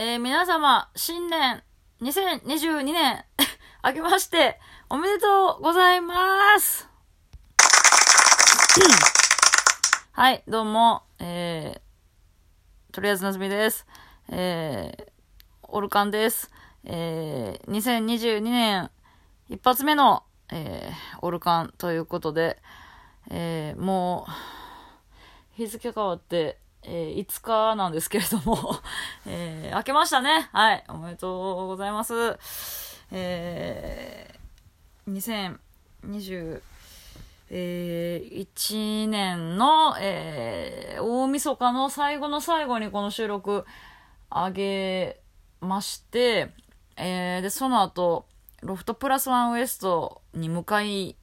えー、皆様、新年、2022年、明けまして、おめでとうございます はい、どうも、えー、とりあえずなずみです。えー、オルカンです。えー、2022年、一発目の、えー、オルカンということで、えー、もう、日付変わって、えー、5日なんですけれども えー、明けましたね。はい、おめでとうございます。えー、2021年の、えー、大晦日の最後の最後にこの収録上げまして、えー、で、その後、ロフトプラスワンウエストに向かい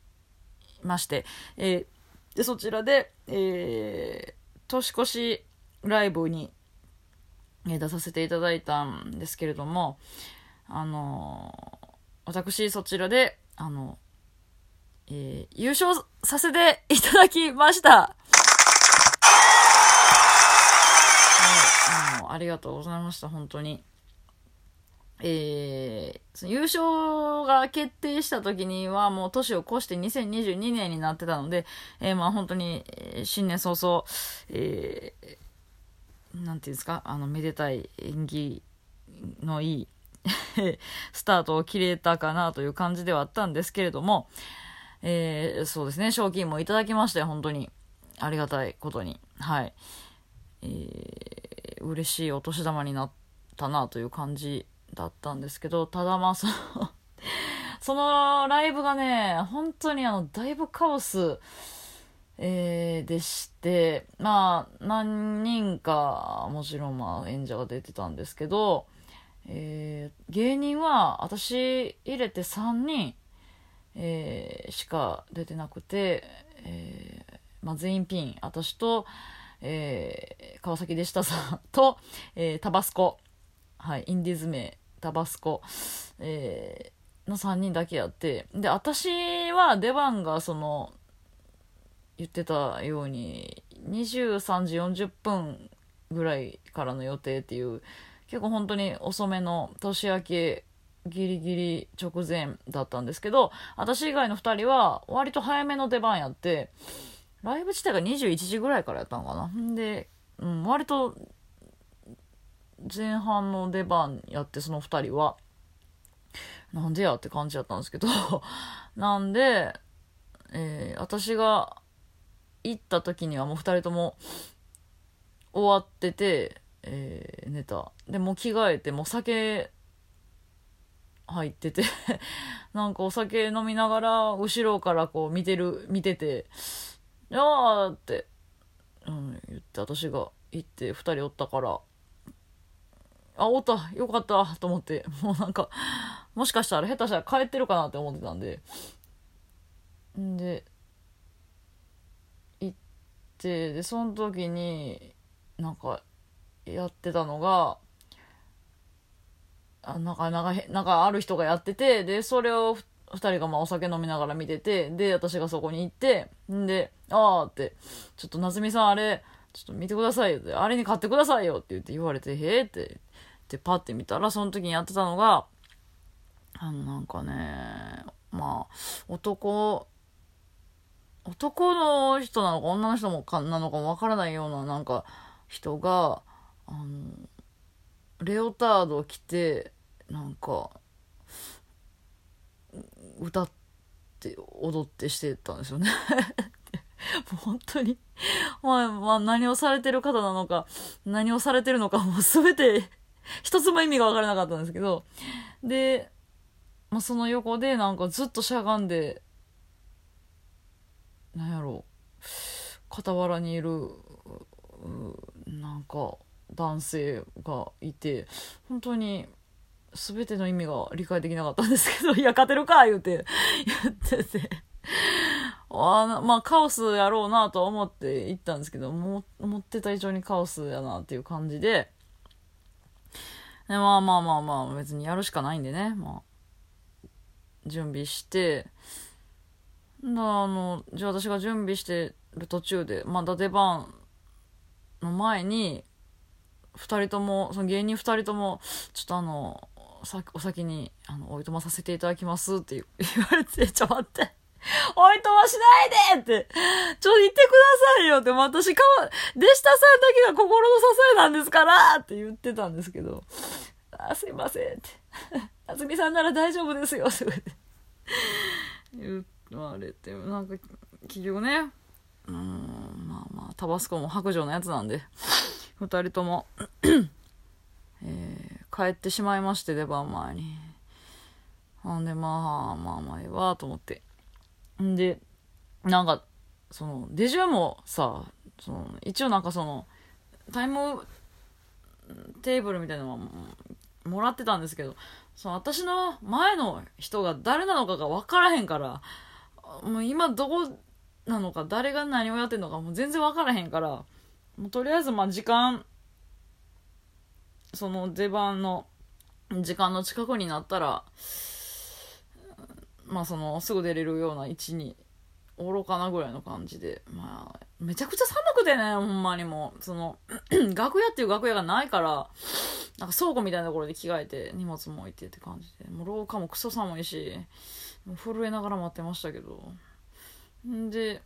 まして、えー、で、そちらで、えー、年越しライブに出させていただいたんですけれども、あの私そちらで、あの、えー、優勝させていただきました。はい、あの、ありがとうございました、本当に。えー、優勝が決定した時にはもう年を越して2022年になってたので、えー、まあ本当に、新年早々、えー、なんていうんですか、あの、めでたい演技のいい スタートを切れたかなという感じではあったんですけれども、えー、そうですね、賞金もいただきまして、本当にありがたいことに、はい。えー、嬉しいお年玉になったなという感じだったんですけど、ただまあその そのライブがね、本当にあの、だいぶカオス、えー、でして、まあ、何人か、もちろんまあ、演者が出てたんですけど、えー、芸人は私入れて3人、えー、しか出てなくて、えーまあ、全員ピン、私と、えー、川崎でしたさんと、えー、タバスコ、はい、インディーズ名、タバスコ、えー、の3人だけやって、で、私は出番がその、言ってたように、23時40分ぐらいからの予定っていう、結構本当に遅めの年明けギリギリ直前だったんですけど、私以外の2人は割と早めの出番やって、ライブ自体が21時ぐらいからやったのかな。んで、うん、割と前半の出番やってその2人は。なんでやって感じやったんですけど。なんで、えー、私が行った時にはもう2人とも終わってて、えー、寝た。でもう着替えてもう酒入ってて。なんかお酒飲みながら後ろからこう見てる見てて「やー」って、うん、言って私が行って2人おったから。あ、おった、よかった。と思って、もうなんか、もしかしたら下手したら帰ってるかなって思ってたんで、んで、行って、で、その時に、なんか、やってたのが、あなんか、なんか、なんかある人がやってて、で、それを二人がまあお酒飲みながら見てて、で、私がそこに行って、んで、あーって、ちょっと夏美さんあれ、ちょっと見てくださいよ。って、あれに買ってくださいよって言って言われて、へえって、で、パッて見たら、その時にやってたのが、あの、なんかね、まあ、男、男の人なのか女の人もかなのかもわからないような、なんか、人が、あの、レオタードを着て、なんか、歌って踊ってしてたんですよね。う本当に、まあ、まあ、何をされてる方なのか、何をされてるのか、もうすべて一つも意味がわからなかったんですけど、で、まあ、その横でなんかずっとしゃがんで、なんやろう、傍らにいる、なんか男性がいて、本当に全ての意味が理解できなかったんですけど、いや、勝てるか言うて、言ってて。あまあ、カオスやろうなと思って行ったんですけど、も思ってた以上にカオスやなっていう感じで、でまあまあまあまあ、別にやるしかないんでね、まあ、準備して、あの、じゃあ私が準備してる途中で、まだ出番の前に、二人とも、その芸人二人とも、ちょっとあの、さお先に、あの、おいとまさせていただきますって言われて、ちょ、待って。おいとましないでって、ちょ、言ってくださいよって、私かわ、弟子たさんだけが心の支えなんですからって言ってたんですけど、あ、すいませんって。あつみさんなら大丈夫ですよって言われて、なんか、結局ね、うん、まあまあ、タバスコも白状のやつなんで、二人ともえー、帰ってしまいまして、出番前に。ほんで、まあ、まあまあ、ええわ、と思って。んで、なんか、その、デジュもさ、その、一応なんかその、タイムテーブルみたいなのはもらってたんですけど、その私の前の人が誰なのかが分からへんから、もう今どこなのか、誰が何をやってんのかもう全然分からへんから、もうとりあえずまあ時間、その出番の時間の近くになったら、まあそのすぐ出れるような位置におろかなぐらいの感じで、まあ、めちゃくちゃ寒くてね、ほんまにもう、その、楽屋っていう楽屋がないから、なんか倉庫みたいなところで着替えて、荷物も置いてって感じで、もう廊下もクソ寒いし、震えながら待ってましたけど、んで、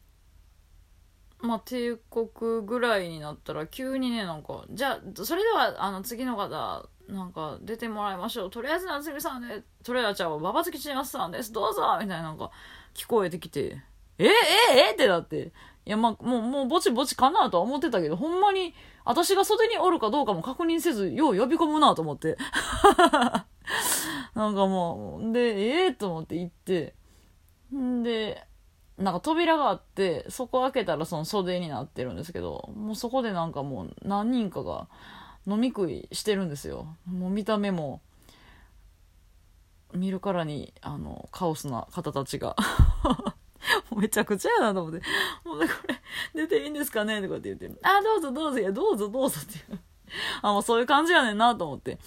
まあ、帝国ぐらいになったら、急にね、なんか、じゃあ、それでは、あの、次の方、なんか、出てもらいましょう。とりあえず、夏美さんで、とりあえず、じゃあ、馬場月千夏さんです。どうぞみたいな、なんか、聞こえてきて、えええ？ってなって。いや、まあ、もう、もう、ぼちぼちかなとは思ってたけど、ほんまに、私が袖におるかどうかも確認せず、よう呼び込むなと思って。なんかもう、で、え？えー、と思って行って、んで、なんか扉があって、そこ開けたらその袖になってるんですけど、もうそこでなんかもう何人かが飲み食いしてるんですよ。もう見た目も、見るからに、あの、カオスな方たちが めちゃくちゃやなと思って、もうね、これ、出ていいんですかねとかって言って、あ、どうぞどうぞ、いや、どうぞどうぞっていう。あ、もうそういう感じやねんなと思って。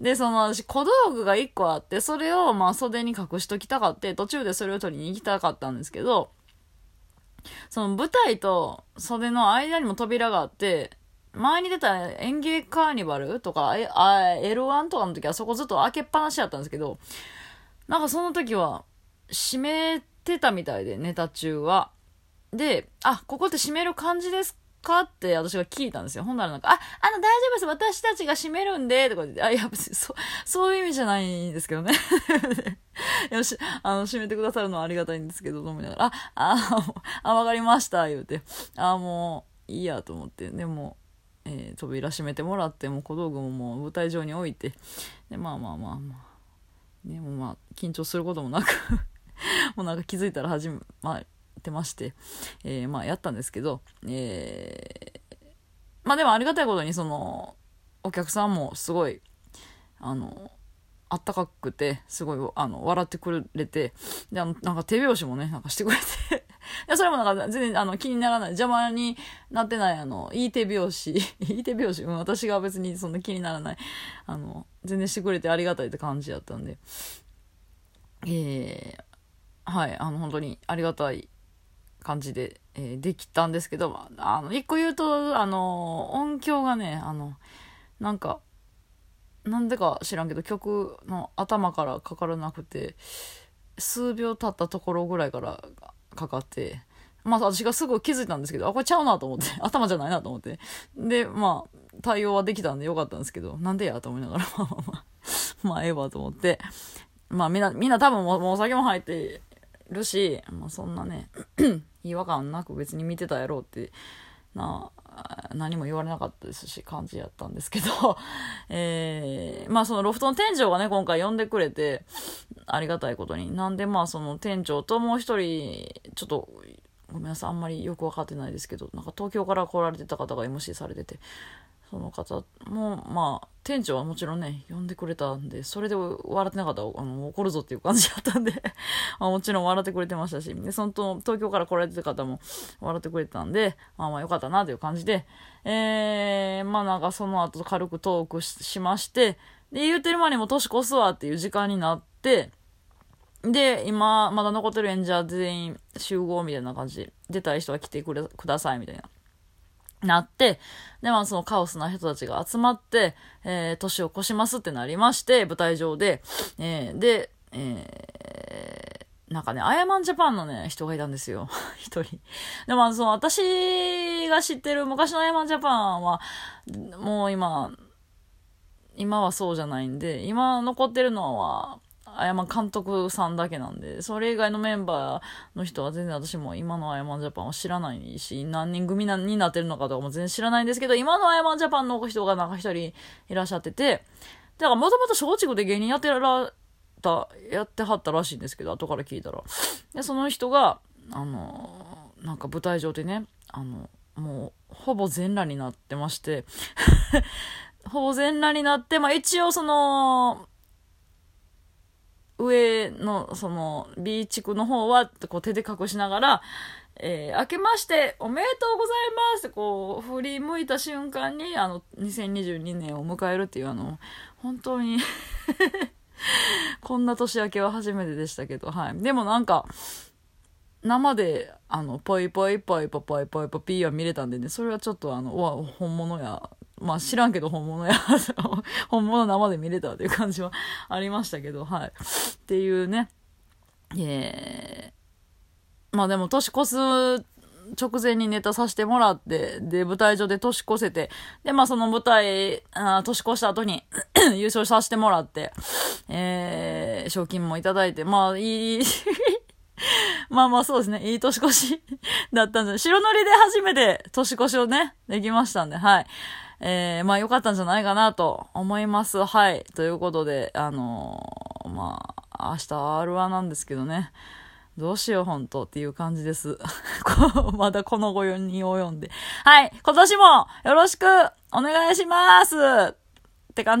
で、その私、小道具が1個あって、それをまあ袖に隠しときたかって、途中でそれを取りに行きたかったんですけど、その舞台と袖の間にも扉があって、前に出た演芸カーニバルとか、え、あ、L1 とかの時はそこずっと開けっぱなしやったんですけど、なんかその時は、閉めてたみたいで、ネタ中は。で、あ、ここって閉める感じですかって私が聞いたんですよ。ほんならなんか、あ、あの大丈夫です。私たちが閉めるんで、とか言って、あ、いや別にそ、そういう意味じゃないんですけどね。よし、あの、閉めてくださるのはありがたいんですけど、と思いながら、あ、あ、あ、わかりました、言うて。あ、もう、いいやと思って。でも、えー、扉閉めてもらって、も小道具ももう舞台上に置いて、で、まあまあまあまあ。でもまあ、緊張することもなく もうなんか気づいたら始まってまして、えー、まあやったんですけど、えー、まあでもありがたいことにその、お客さんもすごい、あの、あったかくて、すごい、あの、笑ってくれて、で、あの、なんか手拍子もね、なんかしてくれてや、それもなんか全然、あの、気にならない、邪魔になってない、あの、いい手拍子、いい手拍子、うん、私が別にそんな気にならない、あの、全然してくれてありがたいって感じだったんで、えー、はい、あの、本当にありがたい感じで、えー、できたんですけど、あの、一個言うと、あの、音響がね、あの、なんか、なんでか知らんけど、曲の頭からかからなくて、数秒経ったところぐらいからかかって、まあ私がすぐ気づいたんですけど、あ、これちゃうなと思って、頭じゃないなと思って。で、まあ、対応はできたんでよかったんですけど、なんでやと思いながら、まあまあまあ、まあええわと思って。まあみんな、みんな多分もうお酒も入ってるし、まあ、そんなね 違和感なく別に見てたやろうってなあ何も言われなかったですし感じやったんですけど。えー、まあそのロフトの店長がね今回呼んでくれてありがたいことに。なんでまあその店長ともう一人ちょっとごめんなさいあんまりよく分かってないですけどなんか東京から来られてた方が MC されててその方も、まあ、店長はもちろんね、呼んでくれたんで、それで笑ってなかった。ら、あの、怒るぞっていう感じだったんで。まあ、もちろん笑ってくれてましたし、で、そのと、東京から来られてた方も笑ってくれてたんで、まあまあよかったなという感じで、えー、まあなんかその後軽くトークしまして、で、言うてる間にも年越すわっていう時間になって、で、今、まだ残ってる演者全員集合みたいな感じで、出たい人は来てくれ、くださいみたいな。なって、で、まあそのカオスな人たちが集まって、えー、年を越しますってなりまして、舞台上で、えー、で、えー、なんかね、アヤマンジャパンのね、人がいたんですよ。一人。でも、その、私が知ってる昔のアヤマンジャパンは、もう今、今はそうじゃないんで、今残ってるのは、あやま監督さんだけなんで、それ以外のメンバーの人は全然私も今のあやまんジャパンを知らないし、何人組になってるのかとかも全然知らないんですけど、今のあやまんジャパンの人がなんか一人いらっしゃってて、だからもともと松竹で芸人やってらた、やってはったらしいんですけど、後から聞いたら。で、その人が、あの、なんか舞台上でね、あの、もう、ほぼ全裸になってまして ほぼ全裸になって、まあ一応その、上の、その、B 地区の方は、こう手で隠しながら、えー、明けましておめでとうございますってこう、振り向いた瞬間に、あの、2022年を迎えるっていう、あの、本当に こんな年明けは初めてでしたけど、はい。でもなんか、生で、あの、ぽいぽいぽいぽいぽいぽいぽいピーは見れたんでね、それはちょっとあの、わ、本物や、まあ知らんけど本物や、本物生で見れたっていう感じはありましたけど、はい。っていうね、えー、まあでも年越す直前にネタさせてもらって、で、舞台上で年越せて、で、まあその舞台、あ年越した後に 優勝させてもらって、えー、賞金もいただいて、まあいい まあまあそうですね。いい年越しだったんで、白塗りで初めて年越しをね、できましたんで、はい。えー、まあ良かったんじゃないかなと思います。はい。ということで、あのー、まあ、明日 R1 なんですけどね。どうしよう、本当っていう感じです。まだこのご4人を読んで。はい。今年もよろしくお願いしますって感じ